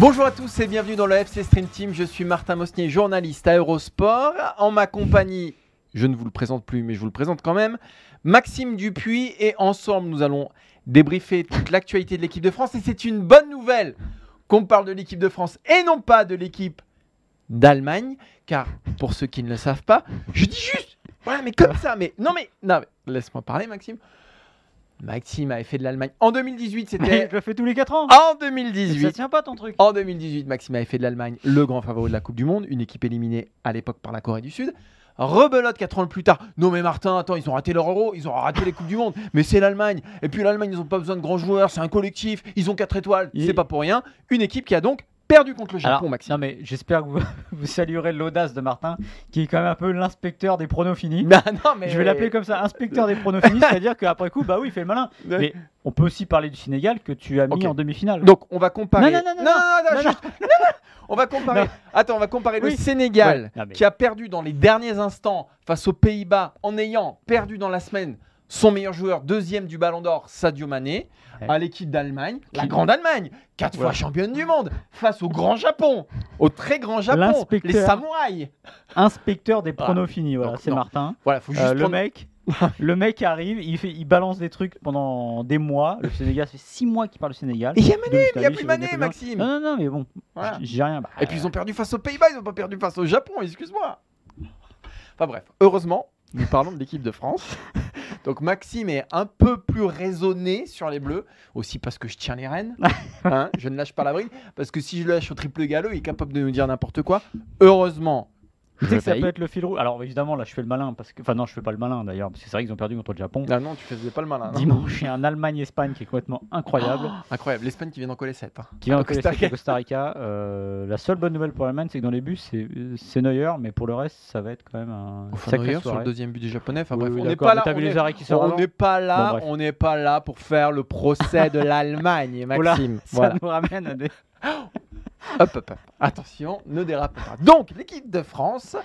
Bonjour à tous et bienvenue dans le FC Stream Team. Je suis Martin Mosnier, journaliste à Eurosport. En ma compagnie, je ne vous le présente plus, mais je vous le présente quand même, Maxime Dupuis. Et ensemble, nous allons débriefer toute l'actualité de l'équipe de France. Et c'est une bonne nouvelle qu'on parle de l'équipe de France et non pas de l'équipe d'Allemagne. Car pour ceux qui ne le savent pas, je dis juste, voilà, mais comme ça, mais non, mais, non, mais laisse-moi parler, Maxime. Maxime avait fait de l'Allemagne en 2018, Mais c'était je le fais tous les 4 ans. en Ça 2018. tient pas ton truc. En 2018, Maxime avait fait de l'Allemagne le grand favori de la Coupe du Monde, une équipe éliminée à l'époque par la Corée du Sud. Rebelote 4 ans plus tard. Non mais Martin, attends, ils ont raté leur euro, ils ont raté les Coupes du Monde, mais c'est l'Allemagne. Et puis l'Allemagne, ils n'ont pas besoin de grands joueurs, c'est un collectif, ils ont 4 étoiles, Il- c'est pas pour rien. Une équipe qui a donc perdu contre le Japon, Alors, Maxime. non mais j'espère que vous, vous saluerez l'audace de Martin, qui est quand même un peu l'inspecteur des pronos finis. Bah non, mais... Je vais l'appeler comme ça, inspecteur des pronos finis, c'est-à-dire qu'après coup, bah oui, il fait le malin. Mais on peut aussi parler du Sénégal que tu as mis en demi-finale. Donc on va comparer. Non, non, non, non, non, non, non, juste- non, non. On va comparer. Non. Attends, on va comparer le. Sénégal Ouais. Non, mais- qui a perdu dans les derniers instants face aux Pays-Bas en ayant perdu dans la semaine son meilleur joueur, deuxième du Ballon d'Or, Sadio Mané, Ouais. à l'équipe d'Allemagne, la grande Allemagne, quatre fois championne du monde, face au grand Japon, au très grand Japon, les samouraïs. Inspecteur des pronos finis, voilà, c'est. Martin. Voilà, faut juste Euh, le prendre- mec, le mec arrive, il, fait, il balance des trucs pendant des mois. Le Sénégal, ça fait 6 mois qu'il parle du Sénégal. Et il y a Mané, il n'y a plus Mané, Maxime. Non, non, non, mais bon, Voilà. j'ai rien. Bah, Et puis ils ont perdu face aux Pays-Bas, ils n'ont pas perdu face au Japon, excuse-moi. Enfin bref, heureusement, nous parlons de l'équipe de France. Donc Maxime est un peu plus raisonné sur les Bleus, aussi parce que je tiens les rênes. Hein, je ne lâche pas la bride, parce que si je le lâche au triple galop, il est capable de nous dire n'importe quoi. Heureusement, Tu sais que ça paye. peut être le fil rouge. Alors évidemment, là, je fais le malin parce que, enfin non, je fais pas le malin d'ailleurs, parce que c'est vrai qu'ils ont perdu contre le Japon. Ah non, tu faisais pas le malin. non. Dimanche, il y a un Allemagne-Espagne qui est complètement incroyable, Incroyable, l'Espagne qui vient d'en coller 7. qui vient Ah, Costa Rica. Costa Rica. Euh, la seule bonne nouvelle pour l'Allemagne, c'est que dans les buts, c'est c'est Neuer, mais pour le reste, ça va être quand même un Enfin, sacré Neuer sur soirée. le deuxième but des Japonais. Enfin Oui, bref, oui, on n'est d'accord, pas mais là. t'as on vu les arrêts qui sortent On avant n'est pas là, Bon, bref. on n'est pas là pour faire le procès de l'Allemagne, Oula, Maxime. Ça Voilà. nous ramène à des. Hop, hop, hop. Attention, ne dérape pas. Donc, l'équipe de France,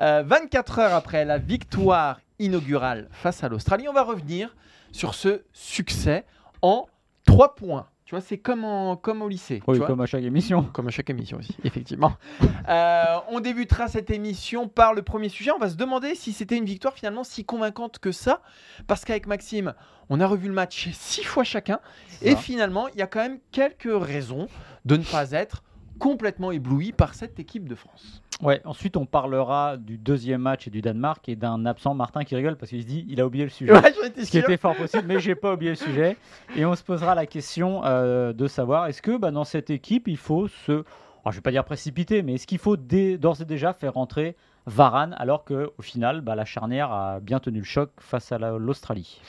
euh, 24 heures après la victoire inaugurale face à l'Australie, on va revenir sur ce succès en 3 points. Tu vois, c'est comme, en- comme au lycée. tu Oui, vois. comme à chaque émission. Comme à chaque émission aussi, effectivement. Euh, on débutera cette émission par le premier sujet. On va se demander si c'était une victoire finalement si convaincante que ça. Parce qu'avec Maxime, on a revu le match six fois chacun. Et finalement, il y a quand même quelques raisons de ne pas être complètement ébloui par cette équipe de France. Ouais, ensuite on parlera du deuxième match et du Danemark et d'un absent Martin qui rigole parce qu'il se dit il a oublié le sujet. Ouais, j'en étais Ce qui sûr. était fort possible, mais j'ai pas oublié le sujet. Et on se posera la question euh, de savoir est-ce que bah, dans cette équipe il faut se, alors, je vais pas dire précipiter, mais est-ce qu'il faut d'ores et déjà faire rentrer Varane alors que au final bah, la charnière a bien tenu le choc face à la- l'Australie?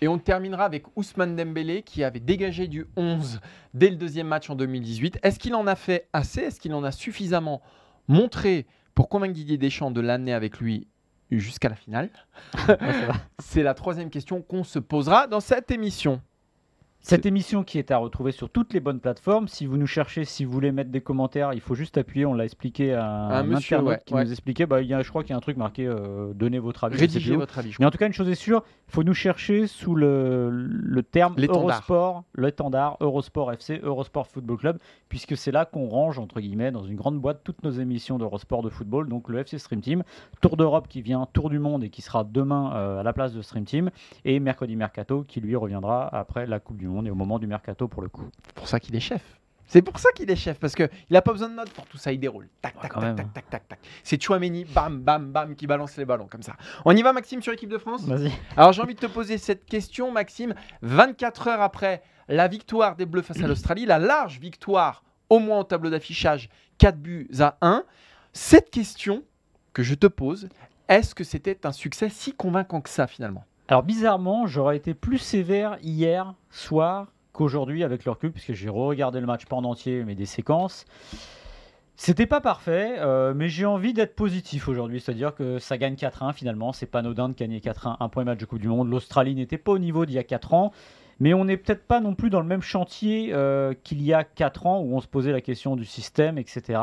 Et on terminera avec Ousmane Dembélé qui avait dégagé du 11 dès le deuxième match en 2018. Est-ce qu'il en a fait assez? Est-ce qu'il en a suffisamment montré pour convaincre Didier Deschamps de l'amener avec lui jusqu'à la finale? Ouais. C'est la troisième question qu'on se posera dans cette émission. Cette émission qui est à retrouver sur toutes les bonnes plateformes. Si vous nous cherchez, si vous voulez mettre des commentaires, il faut juste appuyer. On l'a expliqué à un, Un monsieur, ouais, qui ouais. nous expliquait. Bah, il y a, je crois qu'il y a un truc marqué euh, Donnez votre avis. Rédigez votre avis. Mais en tout cas, une chose est sûre, il faut nous chercher sous le, le terme. Eurosport, l'étendard Eurosport FC, Eurosport Football Club, puisque c'est là qu'on range, entre guillemets, dans une grande boîte, toutes nos émissions d'Eurosport de football, donc le FC Stream Team, Tour d'Europe qui vient, Tour du Monde et qui sera demain euh, à la place de Stream Team, et Mercredi Mercato qui lui reviendra après la Coupe du Monde et au moment du Mercato pour le coup. C'est pour ça qu'il est chef. C'est pour ça qu'il est chef, parce qu'il n'a pas besoin de notes pour tout ça, il déroule. Tac, Ouais, tac, tac, tac, tac, tac, tac. C'est Chouameni, bam, bam, bam, qui balance les ballons comme ça. On y va, Maxime, sur l'équipe de France? Vas-y. Alors j'ai envie de te poser cette question, Maxime. 24 heures après la victoire des Bleus face à l'Australie, la large victoire au moins au tableau d'affichage 4 buts à 1. Cette question que je te pose, est-ce que c'était un succès si convaincant que ça finalement? Alors bizarrement, j'aurais été plus sévère hier soir qu'aujourd'hui avec le recul, puisque j'ai re-regardé le match en entier, mais des séquences. C'était pas parfait, euh, mais j'ai envie d'être positif aujourd'hui, c'est-à-dire que ça gagne 4-1 finalement, c'est pas anodin de gagner 4-1, un point match de Coupe du Monde. L'Australie n'était pas au niveau d'il y a 4 ans, mais on n'est peut-être pas non plus dans le même chantier euh, qu'il y a 4 ans où on se posait la question du système, etc.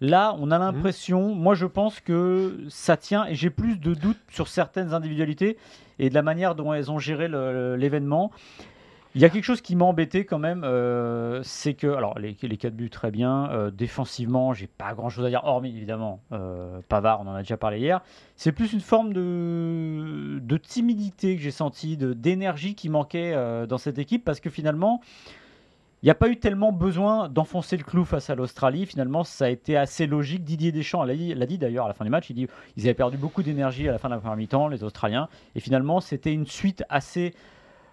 Là, on a l'impression, moi je pense que ça tient, et j'ai plus de doutes sur certaines individualités et de la manière dont elles ont géré l'événement. Il y a quelque chose qui m'a embêté quand même, euh, c'est que, alors les, les 4 buts très bien, euh, défensivement, j'ai pas grand chose à dire, hormis évidemment euh, Pavard, on en a déjà parlé hier. C'est plus une forme de, de timidité que j'ai senti, d'énergie qui manquait dans cette équipe parce que finalement, il n'y a pas eu tellement besoin d'enfoncer le clou face à l'Australie. Finalement, ça a été assez logique. Didier Deschamps l'a dit, d'ailleurs à la fin du match. Il dit ils avaient perdu beaucoup d'énergie à la fin de la première mi-temps, les Australiens. Et finalement, c'était une suite assez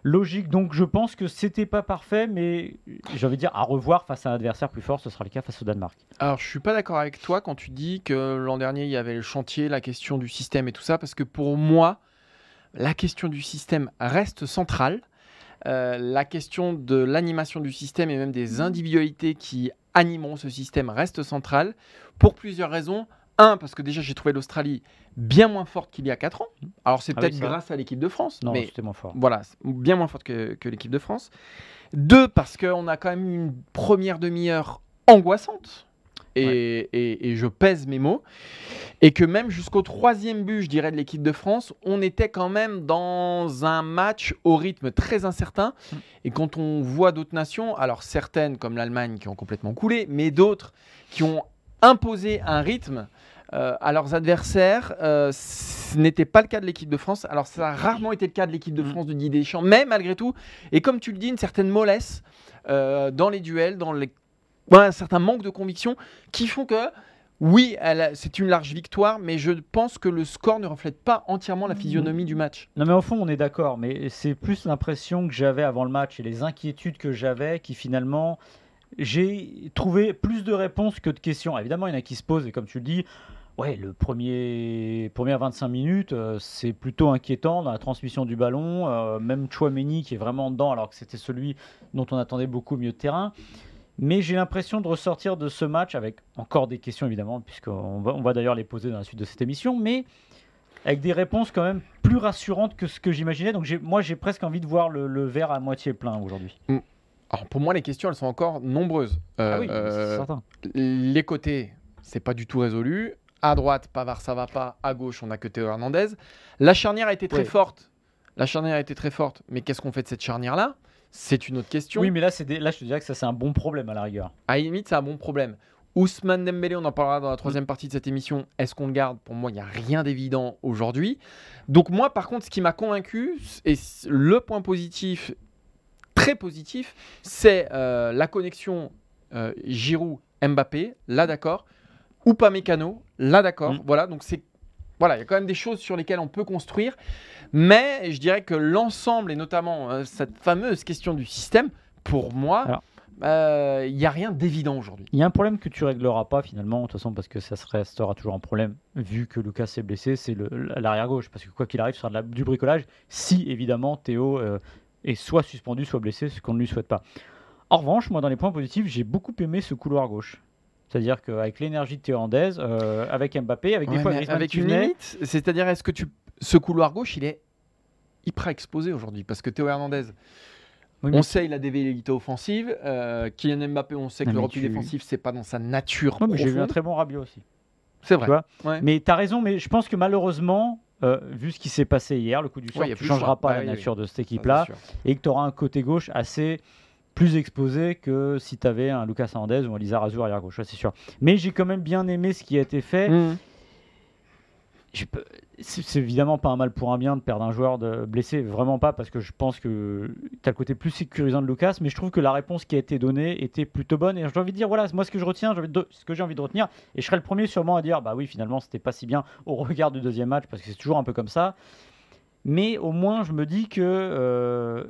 logique. Donc je pense que c'était pas parfait, mais j'ai envie de dire à revoir face à un adversaire plus fort, ce sera le cas face au Danemark. Alors je suis pas d'accord avec toi quand tu dis que l'an dernier il y avait le chantier, la question du système et tout ça, parce que pour moi, la question du système reste centrale. Euh, la question de l'animation du système et même des individualités qui animeront ce système reste centrale pour plusieurs raisons. Un, parce que déjà j'ai trouvé l'Australie bien moins forte qu'il y a 4 ans. Alors c'est ah peut-être grâce à l'équipe de France. Non, mais c'était moins fort. Voilà, bien moins forte que, l'équipe de France. Deux, parce qu'on a quand même eu une première demi-heure angoissante. Et, et, je pèse mes mots. Et que même jusqu'au troisième but, je dirais, de l'équipe de France, on était quand même dans un match au rythme très incertain. Mm. Et quand on voit d'autres nations, alors certaines comme l'Allemagne qui ont complètement coulé, mais d'autres qui ont imposé un rythme euh, à leurs adversaires. Euh, ce n'était pas le cas de l'équipe de France. Alors ça a rarement été le cas de l'équipe de mm. France de Didier Deschamps, mais malgré tout, et comme tu le dis, une certaine mollesse euh, dans les duels, dans les... un certain manque de conviction qui font que oui, c'est une large victoire, mais je pense que le score ne reflète pas entièrement la physionomie du match. Non, mais au fond, on est d'accord, mais c'est plus l'impression que j'avais avant le match et les inquiétudes que j'avais qui finalement j'ai trouvé plus de réponses que de questions. Évidemment, il y en a qui se posent, et comme tu le dis, ouais, le premier premières 25 minutes, euh, c'est plutôt inquiétant dans la transmission du ballon. Euh, même Chouameni qui est vraiment dedans, alors que c'était celui dont on attendait beaucoup mieux de terrain. Mais j'ai l'impression de ressortir de ce match avec encore des questions, évidemment, puisqu'on va, on va d'ailleurs les poser dans la suite de cette émission, mais avec des réponses quand même plus rassurantes que ce que j'imaginais. Donc moi, j'ai presque envie de voir le, verre à moitié plein aujourd'hui. Mm. Alors pour moi, les questions, elles sont encore nombreuses. ah oui, euh, c'est certain. Les côtés, c'est pas du tout résolu. À droite, Pavard, ça va pas. À gauche, on a que Théo Hernandez. La charnière a été très forte. La charnière a été très forte. Mais qu'est-ce qu'on fait de cette charnière-là? C'est une autre question. Oui, mais là, c'est là, je te dirais que ça, c'est un bon problème à la rigueur. À la limite, c'est un bon problème. Ousmane Dembélé, on en parlera dans la troisième partie de cette émission. Est-ce qu'on le garde? Pour moi, il n'y a rien d'évident aujourd'hui. Donc moi, par contre, ce qui m'a convaincu, et le point positif très positif, c'est euh, la connexion euh, Giroud-Mbappé, là d'accord, ou pas Mécano, là d'accord. Mm. Voilà, donc c'est voilà, il y a quand même des choses sur lesquelles on peut construire, mais je dirais que l'ensemble et notamment euh, cette fameuse question du système, pour moi. il n'y a rien d'évident aujourd'hui. Il y a un problème que tu régleras pas finalement, de toute façon, parce que ça restera toujours un problème, vu que Lucas est blessé, c'est l'arrière gauche. Parce que quoi qu'il arrive, ce sera du bricolage, si évidemment Théo et soit suspendu, soit blessé, ce qu'on ne lui souhaite pas. En revanche, moi, dans les points positifs, j'ai beaucoup aimé ce couloir gauche. C'est-à-dire qu'avec l'énergie de Théolandaise, euh, avec Mbappé, avec des fois avec une limite, c'est-à-dire est-ce que tu ce couloir gauche, il est hyper exposé aujourd'hui parce que Théo Hernandez, on sait il a des velléités offensives, euh, Kylian Mbappé, on sait que le repli défensif c'est pas dans sa nature. j'ai vu un très bon Rabiot aussi. C'est vrai. Mais tu as raison, mais je pense que malheureusement, euh, vu ce qui s'est passé hier, le coup du soir, tu ne changeras pas la nature de cette équipe-là, et que tu auras un côté gauche assez plus exposé que si tu avais un Lucas Hernandez ou un Lisa Razou arrière gauche, c'est sûr. Mais j'ai quand même bien aimé ce qui a été fait. Mmh c'est évidemment pas un mal pour un bien de perdre un joueur de blessé, vraiment pas, parce que je pense que tu as le côté plus sécurisant de Lucas, mais je trouve que la réponse qui a été donnée était plutôt bonne. Et j'ai envie de dire, voilà, moi ce que je retiens, ce que j'ai envie de retenir, et je serai le premier sûrement à dire, bah oui, finalement, c'était pas si bien au regard du deuxième match, parce que c'est toujours un peu comme ça. Mais au moins, je me dis que. Euh,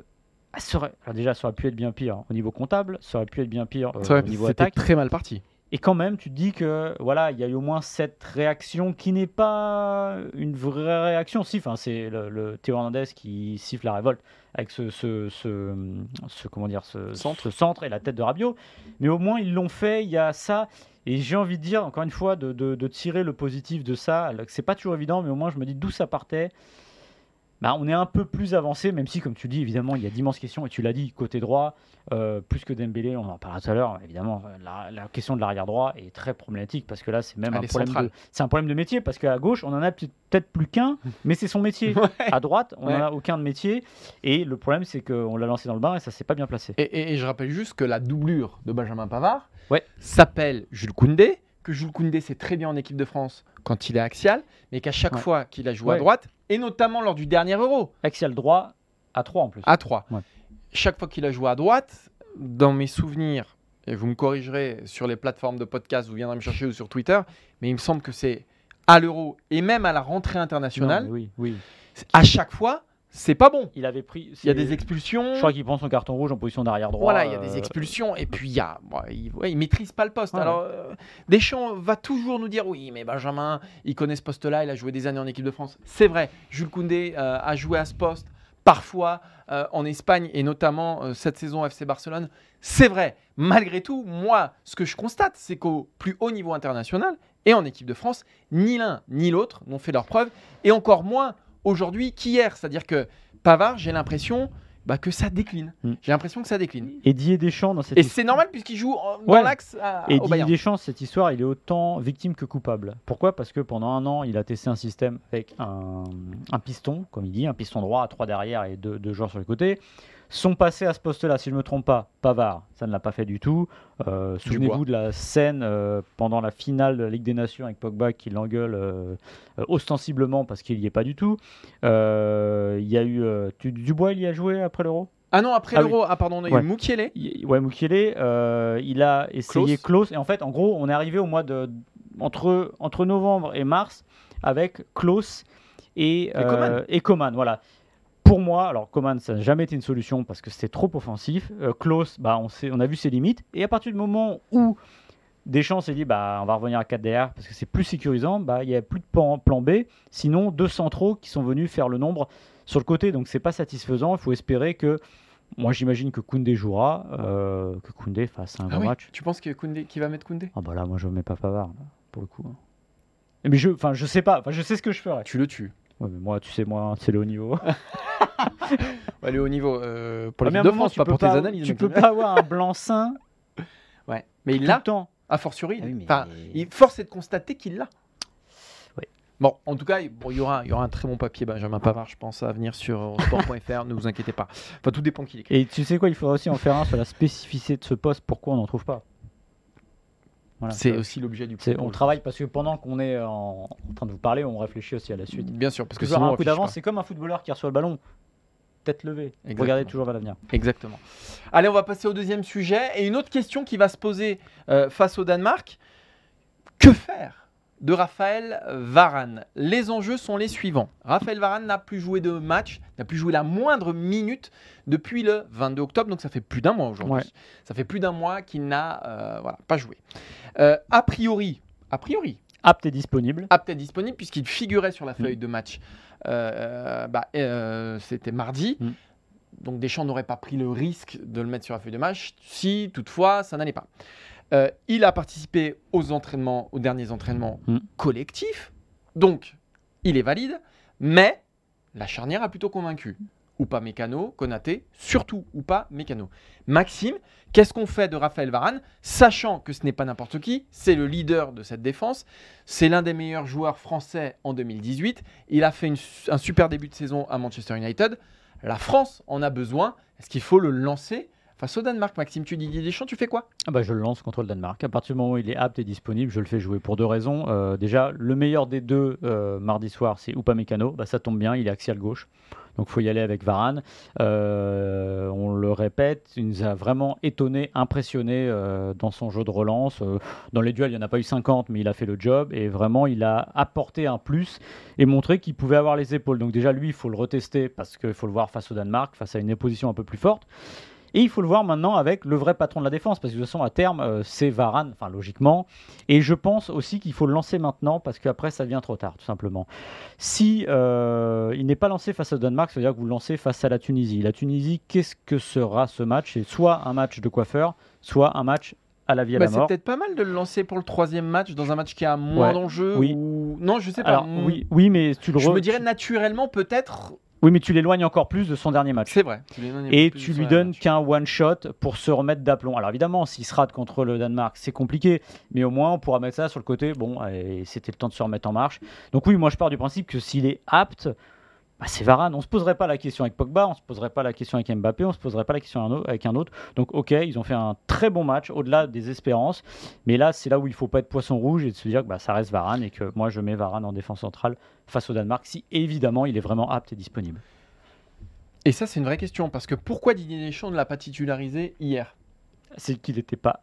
ça aurait- alors déjà, ça aurait pu être bien pire au niveau comptable, ça aurait pu être bien pire euh, Ça, au niveau C'était attaque. très mal parti. Et quand même, tu te dis que voilà, il y a eu au moins cette réaction qui n'est pas une vraie réaction. Si, enfin, c'est le, le Théo Hernandez qui siffle la révolte avec ce, ce, ce, ce- comment dire, ce Centre. ce centre et la tête de Rabiot. Mais au moins, ils l'ont fait. Il y a ça. Et j'ai envie de dire, encore une fois, de, de- de tirer le positif de ça. C'est pas toujours évident, mais au moins, je me dis d'où ça partait. Bah, on est un peu plus avancé, même si, comme tu dis, évidemment, il y a d'immenses questions. Et tu l'as dit, côté droit, euh, plus que Dembélé, on en parlera tout à l'heure. Évidemment, la, la question de l'arrière droit est très problématique parce que là, c'est même un problème, de, c'est un problème de métier parce qu'à gauche, on en a peut- peut-être plus qu'un, mais c'est son métier. À droite, on Ouais. n'en a aucun de métier. Et le problème, c'est qu'on l'a lancé dans le bain et ça s'est pas bien placé. Et, et- et je rappelle juste que la doublure de Benjamin Pavard Ouais. s'appelle Jules Koundé, que Jules Koundé c'est très bien en équipe de France quand il est axial, mais qu'à chaque Ouais. fois qu'il a joué à droite, et notamment lors du dernier Euro, Axial droit à 3 en plus. à 3, Ouais. chaque fois qu'il a joué à droite, dans mes souvenirs, et vous me corrigerez sur les plateformes de podcast, vous viendrez me chercher ou sur Twitter, mais il me semble que c'est à l'Euro et même à la rentrée internationale, oui, oui. à chaque fois, c'est pas bon. Il avait pris. Il y a des expulsions. Je crois qu'il prend son carton rouge en position d'arrière droit. Voilà, il y a euh, des expulsions et puis il y a, bon, il, ouais, il maîtrise pas le poste. Alors euh, Deschamps va toujours nous dire oui, mais Benjamin, il connaît ce poste-là, il a joué des années en équipe de France. C'est vrai, Jules Koundé euh, a joué à ce poste parfois euh, en Espagne et notamment cette saison FC Barcelone. C'est vrai. Malgré tout, moi, ce que je constate, c'est qu'au plus haut niveau international et en équipe de France, ni l'un ni l'autre n'ont fait leur preuve et encore moins aujourd'hui qu'hier. C'est-à-dire que Pavard, j'ai l'impression bah, que ça décline. Mm. J'ai l'impression que ça décline. Et Didier Deschamps dans cette Et c'est normal puisqu'il joue dans Ouais. l'axe Et Didier. Deschamps, cette histoire, il est autant victime que coupable. Pourquoi? Parce que pendant un an, il a testé un système avec un, un piston, comme il dit, un piston droit à trois derrière et deux, deux joueurs sur les côtés. Son passé à ce poste-là, si je ne me trompe pas, Pavard, ça ne l'a pas fait du tout. Euh, Souvenez-vous de la scène euh, pendant la finale de la Ligue des Nations avec Pogba qui l'engueule euh, ostensiblement parce qu'il n'y est pas du tout. Il y a eu tu- Dubois, il y a joué après l'Euro? Ah non, après Ah l'Euro, ah pardon, on a Ouais. eu Moukielé. il- Ouais, Mukiele, il a essayé Klaus. Et en fait, en gros, on est arrivé au mois de. Entre, entre novembre et mars avec Klaus et, euh, Coman. et Coman. Voilà. Pour moi, alors Coman, ça n'a jamais été une solution parce que c'était trop offensif. Euh, Klaus, bah, on, sait, on a vu ses limites. Et à partir du moment où Deschamps s'est dit bah, on va revenir à 4 derrière parce que c'est plus sécurisant, bah, il n'y a plus de plan, plan B. Sinon, deux centraux qui sont venus faire le nombre sur le côté. Donc, c'est pas satisfaisant. Il faut espérer que. Moi, j'imagine que Koundé jouera, euh, que Koundé fasse un Ah bon oui, match. Tu penses que Koundé, qui va mettre Koundé? Ah bah là, moi, je mets pas Pavard, pour le coup. hein. Mais je, enfin, je sais pas. Je sais ce que je ferais. Tu le tues. Ouais, mais moi, tu sais, moi, c'est le haut niveau. Allez, au niveau euh, pour Ah, l'équipe de France, pas peux pour tes pas- analyses. Tu peux pas avoir un blanc-seing Ouais. Mais il tout l'a, le temps. a fortiori. Ah oui, mais- Enfin, il force est de constater qu'il l'a. Oui. Bon, en tout cas, il bon, il y, aura, il y aura un très bon papier, Benjamin Pavard, je pense, à venir sur eurosport.fr, ne vous inquiétez pas. Enfin, tout dépend qui l'écrit. Et tu sais quoi, il faudrait aussi en faire un sur la spécificité de ce poste, pourquoi on n'en trouve pas? Voilà. C'est aussi l'objet du on travaille parce que pendant qu'on est en, en train de vous parler, on réfléchit aussi à la suite. Bien sûr, parce que Toujours sinon, un coup d'avance, c'est comme un footballeur qui reçoit le ballon, tête levée. Exactement. Regardez toujours vers l'avenir. Exactement. Allez, on va passer au deuxième sujet. Et une autre question qui va se poser euh, face au Danemark. Que faire? De Raphaël Varane Les enjeux sont les suivants. Raphaël Varane n'a plus joué de match, n'a plus joué la moindre minute depuis le 22 octobre, donc ça fait plus d'un mois aujourd'hui. Ouais. Ça fait plus d'un mois qu'il n'a euh, voilà, pas joué. Euh, a priori, a priori, Apte et disponible. apte et disponible puisqu'il figurait sur la feuille de match. Euh, bah, C'était mardi. Mm. Donc Deschamps n'aurait pas pris le risque de le mettre sur la feuille de match si toutefois ça n'allait pas. Euh, il a participé aux entraînements, aux derniers entraînements Mm. collectifs. Donc il est valide. Mais la charnière a plutôt convaincu. Ou pas Mécano, Konaté, surtout ou pas Mécano. Maxime, qu'est-ce qu'on fait de Raphaël Varane, sachant que ce n'est pas n'importe qui, c'est le leader de cette défense, c'est l'un des meilleurs joueurs français en 2018, il a fait une- un super début de saison à Manchester United, la France en a besoin, est-ce qu'il faut le lancer? Face au Danemark Maxime, tu dis Didier Deschamps, tu fais quoi? Ah bah, je le lance contre le Danemark. À partir du moment où il est apte et disponible, je le fais jouer pour deux raisons. Euh, déjà, le meilleur des deux euh, mardi soir, c'est Upamecano. Bah, ça tombe bien, il est axial gauche. Donc il faut y aller avec Varane. Euh, on le répète, il nous a vraiment étonné, impressionné dans son jeu de relance. Dans les duels, il n'y en a pas eu 50, mais il a fait le job et vraiment il a apporté un plus et montré qu'il pouvait avoir les épaules. Donc déjà lui, il faut le retester parce qu'il faut le voir face au Danemark, face à une opposition un peu plus forte. Et il faut le voir maintenant avec le vrai patron de la défense, parce que de toute façon, à terme, euh, c'est Varane, enfin logiquement. Et je pense aussi qu'il faut le lancer maintenant, parce qu'après, ça devient trop tard, tout simplement. Si euh, il n'est pas lancé face au Danemark, ça veut dire que vous le lancez face à la Tunisie. La Tunisie, qu'est-ce que sera ce match? C'est soit un match de coiffeur, soit un match à la vie à Bah, la c'est mort. peut-être pas mal de le lancer pour le troisième match dans un match qui a moins Ouais. d'enjeux. Oui. ou- Non, je sais pas. Alors, oui, oui, mais tu le Je re- me dirais naturellement peut-être. Oui, mais tu l'éloignes encore plus de son dernier match. C'est vrai. Tu Et tu lui donnes qu'un one shot pour se remettre d'aplomb. Alors évidemment, s'il se rate contre le Danemark, c'est compliqué, mais au moins on pourra mettre ça sur le côté. Bon, c'était le temps de se remettre en marche. Donc oui, moi je pars du principe que s'il est apte, bah, c'est Varane. On se poserait pas la question avec Pogba, on se poserait pas la question avec Mbappé, on se poserait pas la question avec un autre. Donc ok, ils ont fait un très bon match au-delà des espérances, mais là c'est là où il faut pas être poisson rouge et de se dire que bah, ça reste Varane et que moi je mets Varane en défense centrale face au Danemark si évidemment il est vraiment apte et disponible. Et ça, c'est une vraie question parce que pourquoi Didier Deschamps ne l'a pas titularisé hier? C'est qu'il n'était pas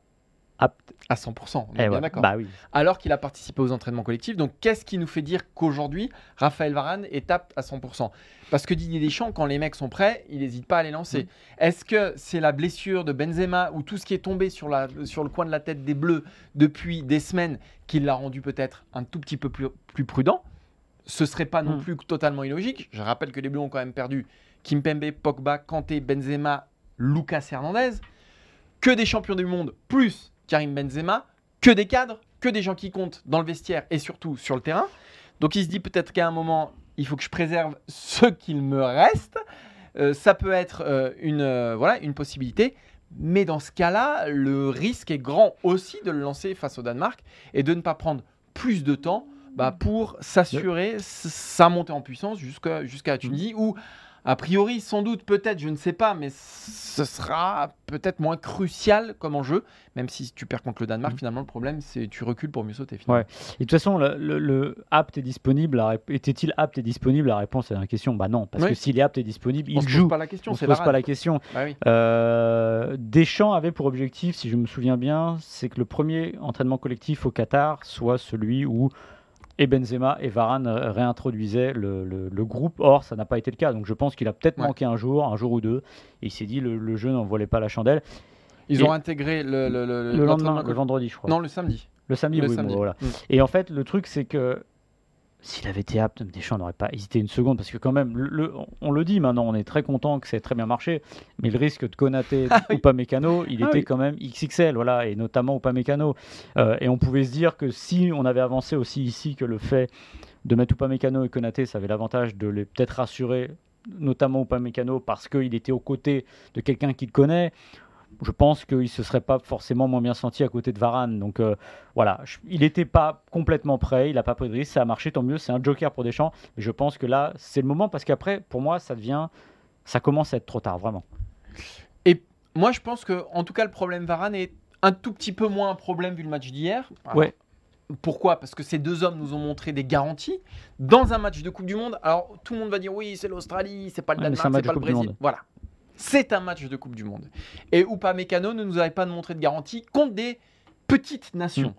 apte. à 100% On est Eh bien ouais, d'accord. Bah oui. Alors qu'il a participé aux entraînements collectifs. Donc, qu'est-ce qui nous fait dire qu'aujourd'hui, Raphaël Varane est apte à 100% Parce que Didier Deschamps, quand les mecs sont prêts, il n'hésite pas à les lancer. Est-ce que c'est la blessure de Benzema ou tout ce qui est tombé sur, la, sur le coin de la tête des Bleus depuis des semaines qui l'a rendu peut-être un tout petit peu plus, plus prudent? Ce serait pas non Mm. plus totalement illogique. Je rappelle que les Bleus ont quand même perdu Kimpembe, Pogba, Kanté, Benzema, Lucas Hernandez. Que des champions du monde plus Karim Benzema, que des cadres, que des gens qui comptent dans le vestiaire et surtout sur le terrain. Donc il se dit peut-être qu'à un moment, il faut que je préserve ce qu'il me reste. Euh, ça peut être euh, une, euh, voilà, une possibilité. Mais dans ce cas-là, le risque est grand aussi de le lancer face au Danemark et de ne pas prendre plus de temps bah, pour s'assurer sa montée en puissance jusqu'à jusqu'à Tunisie où, a priori, sans doute, peut-être, je ne sais pas, mais ce sera peut-être moins crucial comme enjeu, même si tu perds contre le Danemark, Mhm. finalement, le problème, c'est tu recules pour mieux sauter. finalement. Ouais. Et de toute façon, le, le- le apte et disponible, était-il apte et disponible La réponse à la question, bah non, parce Oui. que s'il est apte et disponible, On il se joue. pose pas la question, On se pose pas la question. Bah oui. Euh, Deschamps avait pour objectif, si je me souviens bien, c'est que le premier entraînement collectif au Qatar soit celui où et Benzema et Varane euh, réintroduisaient le, le- le groupe. Or, ça n'a pas été le cas. Donc, je pense qu'il a peut-être Ouais. manqué un jour, un jour ou deux, et il s'est dit le, le jeu n'en volait pas la chandelle. Ils Et- ont intégré le, le, le, Le lendemain, le vendredi, je crois. Non, le samedi. le samedi, le oui, samedi. bon, voilà. Mm. Et en fait, le truc, c'est que s'il avait été apte, Deschamps n'aurait pas hésité une seconde, parce que quand même, le- le- on le dit maintenant, on est très content que ça ait très bien marché, mais le risque de Konaté ou pas Mécano, il Ah était oui. quand même XXL, voilà, et notamment ou pas Mécano. et on pouvait se dire que si on avait avancé aussi ici que le fait de mettre Upamecano et Konaté, ça avait l'avantage de les peut-être rassurer, notamment Upamecano, parce qu'il était aux côtés de quelqu'un qu'il connaît. Je pense qu'il ne se serait pas forcément moins bien senti à côté de Varane. Donc euh, voilà, je- il n'était pas complètement prêt, il n'a pas pris de risque, ça a marché, tant mieux, c'est un joker pour Deschamps. Mais je pense que là, c'est le moment parce qu'après, pour moi, ça devient, ça commence à être trop tard, vraiment. Moi, je pense que, en tout cas, le problème Varane est un tout petit peu moins un problème vu le match d'hier. Ouais. Pourquoi? Parce que ces deux hommes nous ont montré des garanties dans un match de Coupe du Monde. Alors, tout le monde va dire oui, c'est l'Australie, c'est pas le Danemark, c'est pas le Brésil. Voilà. C'est un match de Coupe du Monde. Et Upamecano ne nous avait pas montré de garantie contre des petites nations.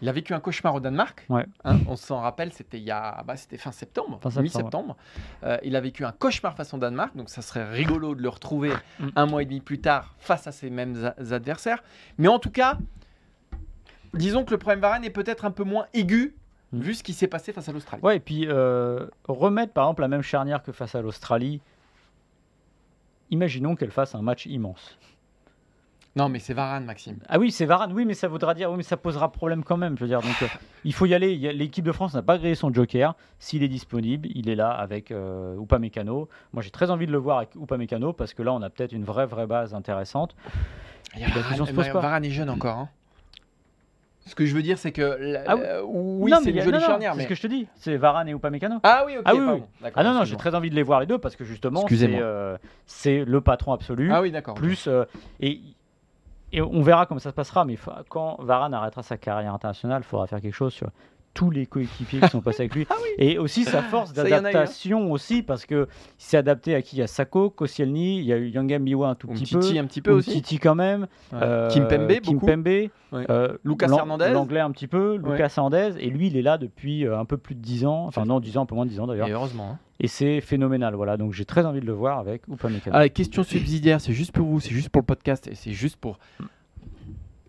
Il a vécu un cauchemar au Danemark. Ouais. Hein, on s'en rappelle, c'était il y a, bah, c'était fin septembre, septembre, mi-septembre. Euh, il a vécu un cauchemar face au Danemark, donc ça serait rigolo de le retrouver Mm. un mois et demi plus tard face à ces mêmes adversaires. Mais en tout cas, disons que le problème Varane est peut-être un peu moins aigu Mm. vu ce qui s'est passé face à l'Australie. Ouais, et puis euh, remettre par exemple la même charnière que face à l'Australie, imaginons qu'elle fasse un match immense. Non, mais c'est Varane, Maxime. Ah oui, c'est Varane, oui, mais ça voudra dire, oui, mais ça posera problème quand même. Je veux dire, donc euh, il faut y aller. L'équipe de France n'a pas grillé son joker. S'il est disponible, il est là avec euh, Upamecano. Moi, j'ai très envie de le voir avec Upamecano parce que là, on a peut-être une vraie, vraie base intéressante. Varane, pas. Varane est jeune encore. hein. Ce que je veux dire, c'est que la- Ah oui. Non, c'est une jolie non, charnière, C'est mais ce que je te dis. C'est Varane et Upamecano. ah oui, ok. Ah oui, pardon. oui. D'accord, Ah non, non, j'ai très envie de les voir les deux parce que justement, c'est Excusez-moi. euh, c'est le patron absolu. Ah oui, d'accord. plus euh, et, et on verra comment ça se passera mais quand Varane arrêtera sa carrière internationale il faudra faire quelque chose sur tous les coéquipiers qui sont passés avec lui. Et aussi sa force hein. d'adaptation aussi, parce que il s'est adapté à qui? Il y a Sako, Koscielny, il y a eu Yanga Miwa un tout petit peu. Umtiti un petit peu aussi. Umtiti quand même. Ouais. euh, Kimpembe, beaucoup. Kimpembe, Ouais. euh, Lucas Hernandez. L'anglais un petit peu, Ouais. Lucas Hernandez. Et lui, il est là depuis euh, un peu plus de 10 ans. Enfin, non, 10 ans, un peu moins de 10 ans d'ailleurs. Et heureusement. hein. Et c'est phénoménal. Voilà, donc j'ai très envie de le voir avec Upamecano. Ah, question subsidiaire, c'est juste pour vous, c'est juste pour le podcast et c'est juste pour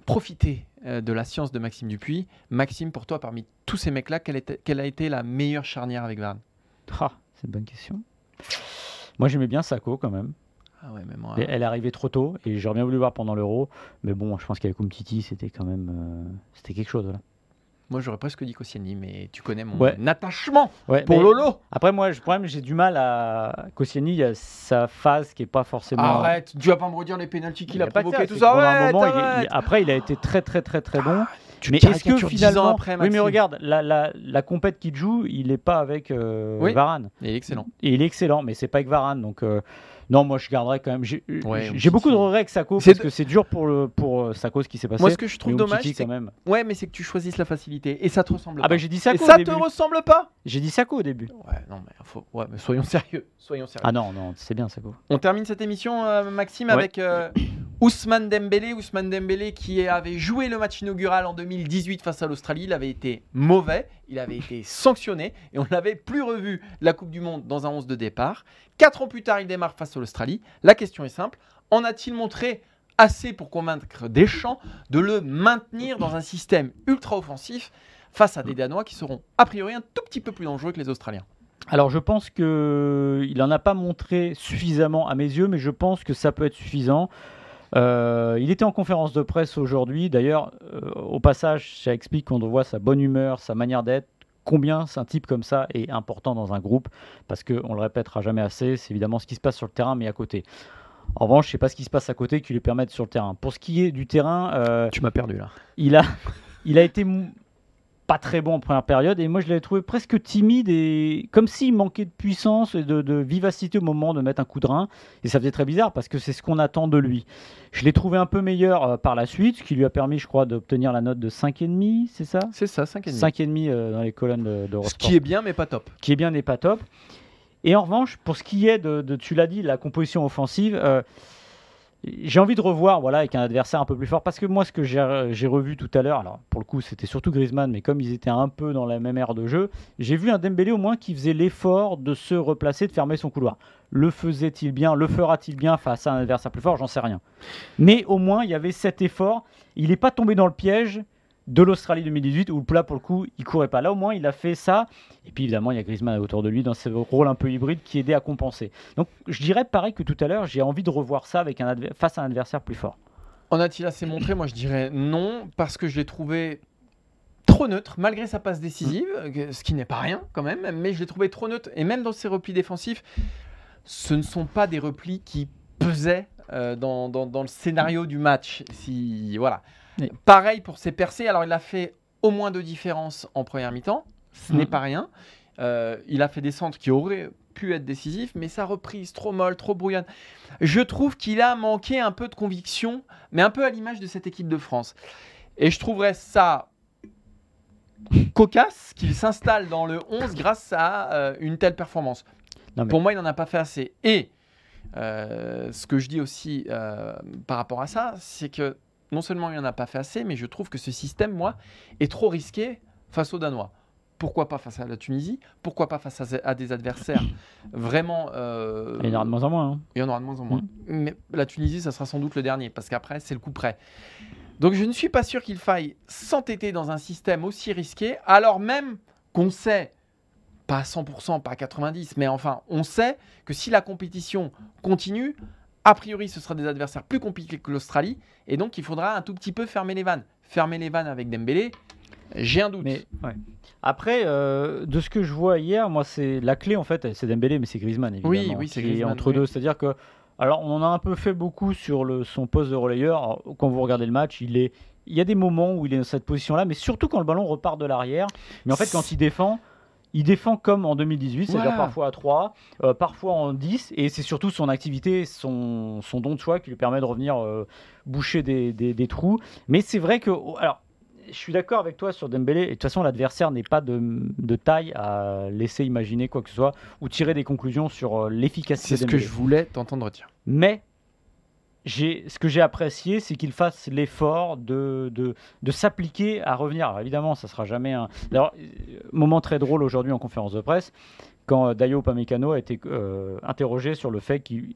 profiter de la science de Maxime Dupuis. Maxime, pour toi, parmi tous ces mecs-là, quelle, a été la meilleure charnière avec Varane? Ah, c'est une bonne question. Moi, j'aimais bien Sako quand même. Ah ouais, mais moi, Elle- Elle est arrivée trop tôt et j'aurais bien voulu voir pendant l'Euro. Mais bon, je pense qu'avec Umtiti, c'était quand même euh, c'était quelque chose. Là. Moi j'aurais presque dit Koscielny, mais tu connais mon Ouais. attachement Ouais, pour Lolo. Après, moi, le problème, j'ai du mal à. Koscielny, il y a sa phase qui est pas forcément. Arrête, tu vas pas me redire les pénaltys Il qu'il a a pas que provoqué, ça, tout ça. Arrête, il est- après, il a été très, très, très, très bon. Tu mais est-ce que caricatures 10 ans finalement. après, oui, mais regarde, la, la, la compète qu'il joue, il n'est pas avec euh, Oui. Varane. Il est excellent. Il est excellent, mais c'est pas avec Varane. Donc, euh, non, moi, je garderais quand même. J'ai Ouais, Umtiti. beaucoup de regrets avec Sako C'est parce de- que c'est dur pour, le, pour euh, Sako ce qui s'est passé. Moi, ce que je trouve dommage, c'est quand même. Ouais, mais c'est que tu choisisses la facilité et ça te ressemble Ah, pas. bah j'ai dit et Sako ça au te ressemble pas J'ai dit Sako au début. Ouais, non, mais faut... ouais, mais soyons sérieux, soyons sérieux. Ah non, non, c'est bien Sako. On termine cette émission, euh, Maxime, Ouais. avec euh, Ousmane Dembélé. Ousmane Dembélé qui avait joué le match inaugural en 2018 face à l'Australie. Il avait été mauvais, il avait été sanctionné et on ne l'avait plus revu la Coupe du Monde dans un 11 de départ. Quatre ans plus tard, il démarre face à l'Australie. La question est simple en a-t-il montré assez pour convaincre Deschamps de le maintenir dans un système ultra offensif face à des Danois qui seront a priori un tout petit peu plus dangereux que les Australiens? Alors je pense que il en a pas montré suffisamment à mes yeux, mais je pense que ça peut être suffisant. Euh, il était en conférence de presse aujourd'hui. D'ailleurs, euh, au passage, ça explique qu'on voit sa bonne humeur, sa manière d'être. Combien un type comme ça est important dans un groupe Parce qu'on le répétera jamais assez, c'est évidemment ce qui se passe sur le terrain, mais à côté. En revanche, je sais pas ce qui se passe à côté qui lui permet d'être sur le terrain. Pour ce qui est du terrain, euh, Tu m'as perdu là. il a, il a été pas très bon en première période et moi je l'avais trouvé presque timide et comme s'il manquait de puissance et de, de vivacité au moment de mettre un coup de rein et ça faisait très bizarre parce que c'est ce qu'on attend de lui. Je l'ai trouvé un peu meilleur euh, par la suite, ce qui lui a permis je crois d'obtenir la note de 5,5, c'est ça? C'est ça, 5,5. 5,5 euh, dans les colonnes de, de Ce qui est bien, mais pas top. qui est bien n'est pas top. Et en revanche, pour ce qui est de, de- tu l'as dit, la composition offensive, euh, j'ai envie de revoir voilà, avec un adversaire un peu plus fort. Parce que moi, ce que j'ai j'ai revu tout à l'heure, alors pour le coup, c'était surtout Griezmann, mais comme ils étaient un peu dans la même ère de jeu, j'ai vu un Dembélé au moins qui faisait l'effort de se replacer, de fermer son couloir. Le faisait-il bien Le fera-t-il bien face à un adversaire plus fort? J'en sais rien. Mais au moins, il y avait cet effort. Il n'est pas tombé dans le piège de l'Australie 2018 où là pour le coup il courait pas là au moins il a fait ça et puis évidemment il y a Griezmann autour de lui dans ce rôle un peu hybride qui aidait à compenser donc je dirais pareil que tout à l'heure j'ai envie de revoir ça avec un face à un adversaire plus fort En a-t-il assez montré? Moi, je dirais non, parce que je l'ai trouvé trop neutre, malgré sa passe décisive, euh, ce qui n'est pas rien quand même, mais je l'ai trouvé trop neutre. Et même dans ses replis défensifs, ce ne sont pas des replis qui pesaient euh, dans, dans- dans le scénario du match. Si, voilà. Oui. Pareil pour ses percées. Alors, il a fait au moins deux différences en première mi-temps. Ce n'est Mhm. pas rien. Euh, il a fait des centres qui auraient pu être décisifs, mais sa reprise trop molle, trop brouillonne. Je trouve qu'il a manqué un peu de conviction, mais un peu à l'image de cette équipe de France. Et je trouverais ça cocasse qu'il s'installe dans le 11 grâce à euh, une telle performance. Non, mais- Pour moi, il n'en a pas fait assez. Et euh, ce que je dis aussi par rapport à ça, c'est que non seulement il n'en a pas fait assez, mais je trouve que ce système, moi, est trop risqué face aux Danois. Pourquoi pas face à la Tunisie? Pourquoi pas face à, à des adversaires vraiment... euh, il y en aura de moins en moins hein. il y en aura de moins en moins. Mm. Mais la Tunisie, ça sera sans doute le dernier, parce qu'après, c'est le coup près. Donc je ne suis pas sûr qu'il faille s'entêter dans un système aussi risqué, alors même qu'on sait, pas à 100%, pas à 90%, mais enfin, on sait que si la compétition continue, a priori, ce sera des adversaires plus compliqués que l'Australie, et donc il faudra un tout petit peu fermer les vannes. Fermer les vannes avec Dembélé, j'ai un doute. mais ouais. après euh, de ce que je vois hier moi c'est la clé en fait c'est Dembélé mais c'est Griezmann évidemment Oui, oui, c'est Griezmann, entre oui. deux c'est à dire que alors on en a un peu fait beaucoup sur le, son poste de relayeur Alors, quand vous regardez le match il est il y a des moments où il est dans cette position là mais surtout quand le ballon repart de l'arrière mais en fait quand il défend il défend comme en 2018, c'est-à-dire parfois à 3, euh, parfois en 10, et c'est surtout son activité, son, son don de choix qui lui permet de revenir euh, boucher des, des- des trous. Mais c'est vrai que, oh, alors, je suis d'accord avec toi sur Dembélé. Et de toute façon, l'adversaire n'est pas de, de taille à laisser imaginer quoi que ce soit ou tirer des conclusions sur euh, l'efficacité C'est ce de que je voulais t'entendre dire. Mais ce que j'ai apprécié, c'est qu'il fasse l'effort de, s'appliquer à revenir. Alors évidemment, ça sera jamais un. Euh, moment très drôle aujourd'hui en conférence de presse, quand Dayo Upamecano a été euh, interrogé sur le fait qu'il,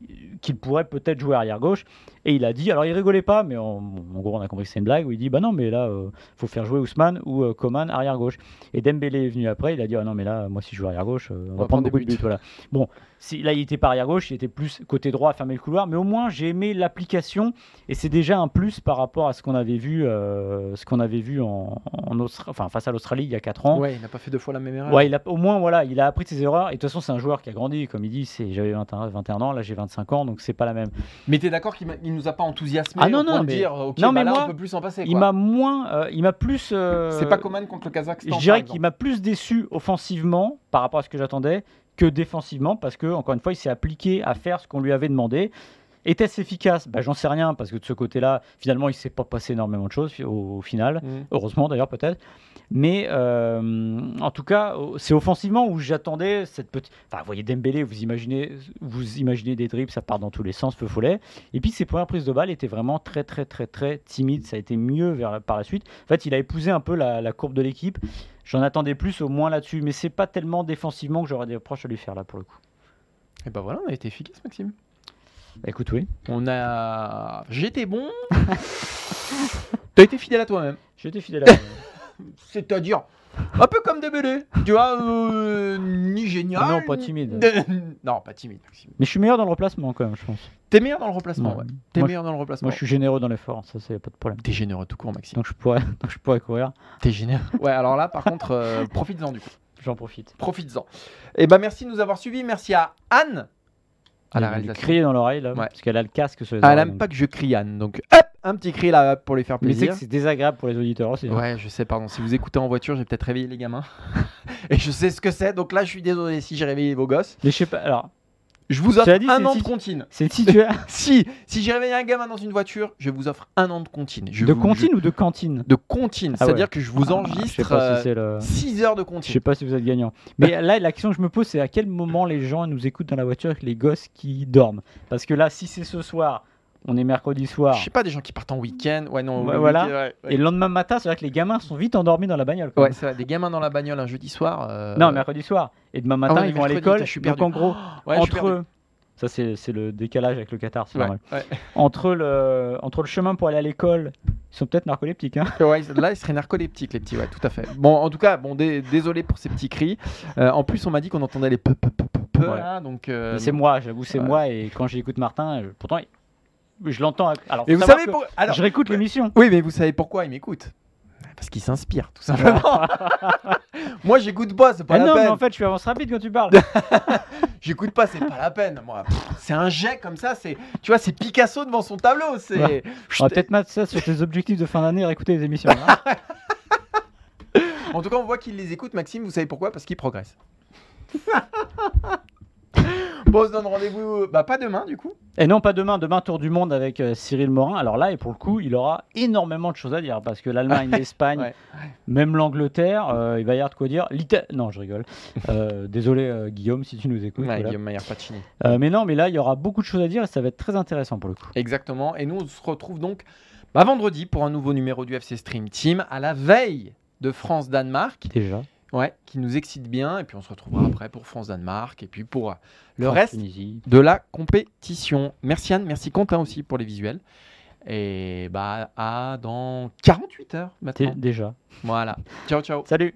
pourrait peut-être jouer arrière gauche, et il a dit, alors il rigolait pas, mais en, en gros on a compris que c'est une blague, où il dit, bah non, mais là, euh, faut faire jouer Ousmane ou euh, Coman arrière gauche. Et Dembélé est venu après, il a dit, ah non, mais là, moi si je joue arrière gauche, euh, on, va prendre des beaucoup de buts. buts. Voilà. Bon, si, là il était pas arrière gauche, il était plus côté droit à fermer le couloir, mais au moins j'ai aimé l'application et c'est déjà un plus par rapport à ce qu'on avait vu, euh, ce qu'on avait vu en, en Austra- enfin face à l'Australie il y a 4 ans. Ouais, il n'a pas fait deux fois la même erreur. Ouais, il a, au moins voilà, il a appris de ses erreurs et de toute façon c'est un joueur qui a grandi, comme il dit, j'avais 21, 21 ans, là j'ai 25 ans, donc c'est pas la même. Mais t'es d'accord qu'il nous a pas enthousiasmé Ah non, au non, point de mais- dire ok, non, bah mais là, moi, on peut plus s'en passer. Il m'a moins, euh, il m'a plus. euh, C'est pas Coman contre le Kazakhstan. Je dirais qu'il m'a plus déçu offensivement par rapport à ce que j'attendais que défensivement parce que encore une fois il s'est appliqué à faire ce qu'on lui avait demandé. Était-ce efficace? Bah, J'en sais rien parce que de ce côté-là, finalement, il s'est pas passé énormément de choses au, au final. Mm. Heureusement d'ailleurs peut-être. Mais euh, en tout cas, c'est offensivement où j'attendais cette petite. Enfin, vous voyez Dembélé, vous imaginez, vous imaginez des dribbles, ça part dans tous les sens, feu follet. Et puis ses premières prises de balles étaient vraiment très très très très timides. Ça a été mieux vers, par la suite. En fait, il a épousé un peu la, la courbe de l'équipe. J'en attendais plus au moins là-dessus, mais c'est pas tellement défensivement que j'aurais des reproches à lui faire là pour le coup. Et bah voilà, on a été efficace, Maxime. Écoute, oui, On a. J'étais bon. T'as été fidèle à toi-même. j'étais fidèle à C'est-à-dire. Un peu comme Dembélé. Tu vois, euh, ni génial. Non, pas timide. non, pas timide, Maxime. Mais je suis meilleur dans le remplacement quand même, je pense. T'es meilleur dans le remplacement, Ouais. ouais. T'es meilleur dans le remplacement. Moi, je suis généreux dans l'effort, ça, c'est pas de problème. T'es généreux tout court, Maxime. Donc je pourrais, donc je pourrais courir. T'es généreux. Ouais, alors là, par contre, euh, profites-en du coup. J'en profite. Profites-en. Et ben merci de nous avoir suivis. Merci à Anne. À la réalisation. crier dans l'oreille là, Ouais. parce qu'elle a le casque sur les Ah, elle oreilles. aime pas que je crie Anne. Donc, hop, un petit cri là pour lui faire Mais c'est plaisir. que c'est désagréable pour les auditeurs aussi. hein. Ouais, je sais, pardon. Si vous écoutez en voiture, j'ai peut-être réveillé les gamins. Et je sais ce que c'est. Donc là, je suis désolé si j'ai réveillé vos gosses. Mais je sais pas. Alors, Je vous offre dit, un an si- de comptine. c'est Si, si j'ai réveillé un gamin dans une voiture, je vous offre un an de comptine. Je de vous- comptine ou de cantine je- De comptine. Ah C'est-à-dire ouais. que je vous Ah, Je enregistre pas si c'est le. 6 heures de Je comptine. sais pas si vous êtes gagnant. Mais là, la question que je me pose, c'est à quel moment les gens nous écoutent dans la voiture avec les gosses qui dorment? Parce que là, si c'est ce soir, on est mercredi soir, Je sais pas, des gens qui partent en week-end. Ouais, non, Ouais, voilà. week-end, ouais, ouais. et le lendemain matin, c'est vrai que les gamins sont vite endormis dans la bagnole. quoi. Ouais, c'est vrai, des gamins dans la bagnole un jeudi soir. euh, Non, mercredi soir. Et demain matin, ouais, ils vont à l'école. je suis Donc perdu. en gros, entre eux, ça c'est le décalage avec le Qatar, c'est normal. Entre le, entre le chemin pour aller à l'école, ils sont peut-être narcoleptiques. Hein Ouais, là, ils seraient narcoleptiques, les petits, ouais, tout à fait. Bon, en tout cas, bon, dé- désolé pour ces petits cris. Euh, en plus, on m'a dit qu'on entendait les peu, peu, peu, peu, là, donc. euh, c'est moi, j'avoue, c'est moi. Et quand j'écoute Martin, pourtant, je l'entends. Alors, faut vous savez pour... Alors, je réécoute l'émission. Oui, mais vous savez pourquoi il m'écoute? Parce qu'il s'inspire, tout simplement. Moi, j'écoute pas, c'est pas Ah la non, mais peine. en fait, je suis avance rapide quand tu parles. J'écoute pas, c'est pas la peine. Moi, c'est un jet comme ça, c'est, tu vois, c'est Picasso devant son tableau. C'est. Ouais. On va peut-être mettre ça sur tes objectifs de fin d'année et réécouter les émissions. hein. En tout cas, on voit qu'il les écoute, Maxime. Vous savez pourquoi? Parce qu'il progresse. Bon, on se donne rendez-vous, bah pas demain du coup. Et non, pas demain. Demain, tour du monde avec euh, Cyril Morin. Alors là, et pour le coup, il aura énormément de choses à dire parce que l'Allemagne, l'Espagne, Ouais. même l'Angleterre, euh, il va y avoir de quoi dire. Non, je rigole. Euh, désolé, euh, Guillaume, si tu nous écoutes. Ouais, voilà. Guillaume Maillard Pacini. Euh, mais non, mais là, il y aura beaucoup de choses à dire et ça va être très intéressant pour le coup. Exactement. Et nous, on se retrouve donc bah, vendredi pour un nouveau numéro du FC Stream Team à la veille de France-Danemark. Déjà. Ouais, qui nous excite bien. Et puis on se retrouvera après pour France-Danemark et puis pour euh, le France, reste Tunisie. de la compétition. Merci Anne, merci Quentin aussi pour les visuels. Et bah à dans 48 heures maintenant. Déjà. Voilà. Ciao ciao. Salut.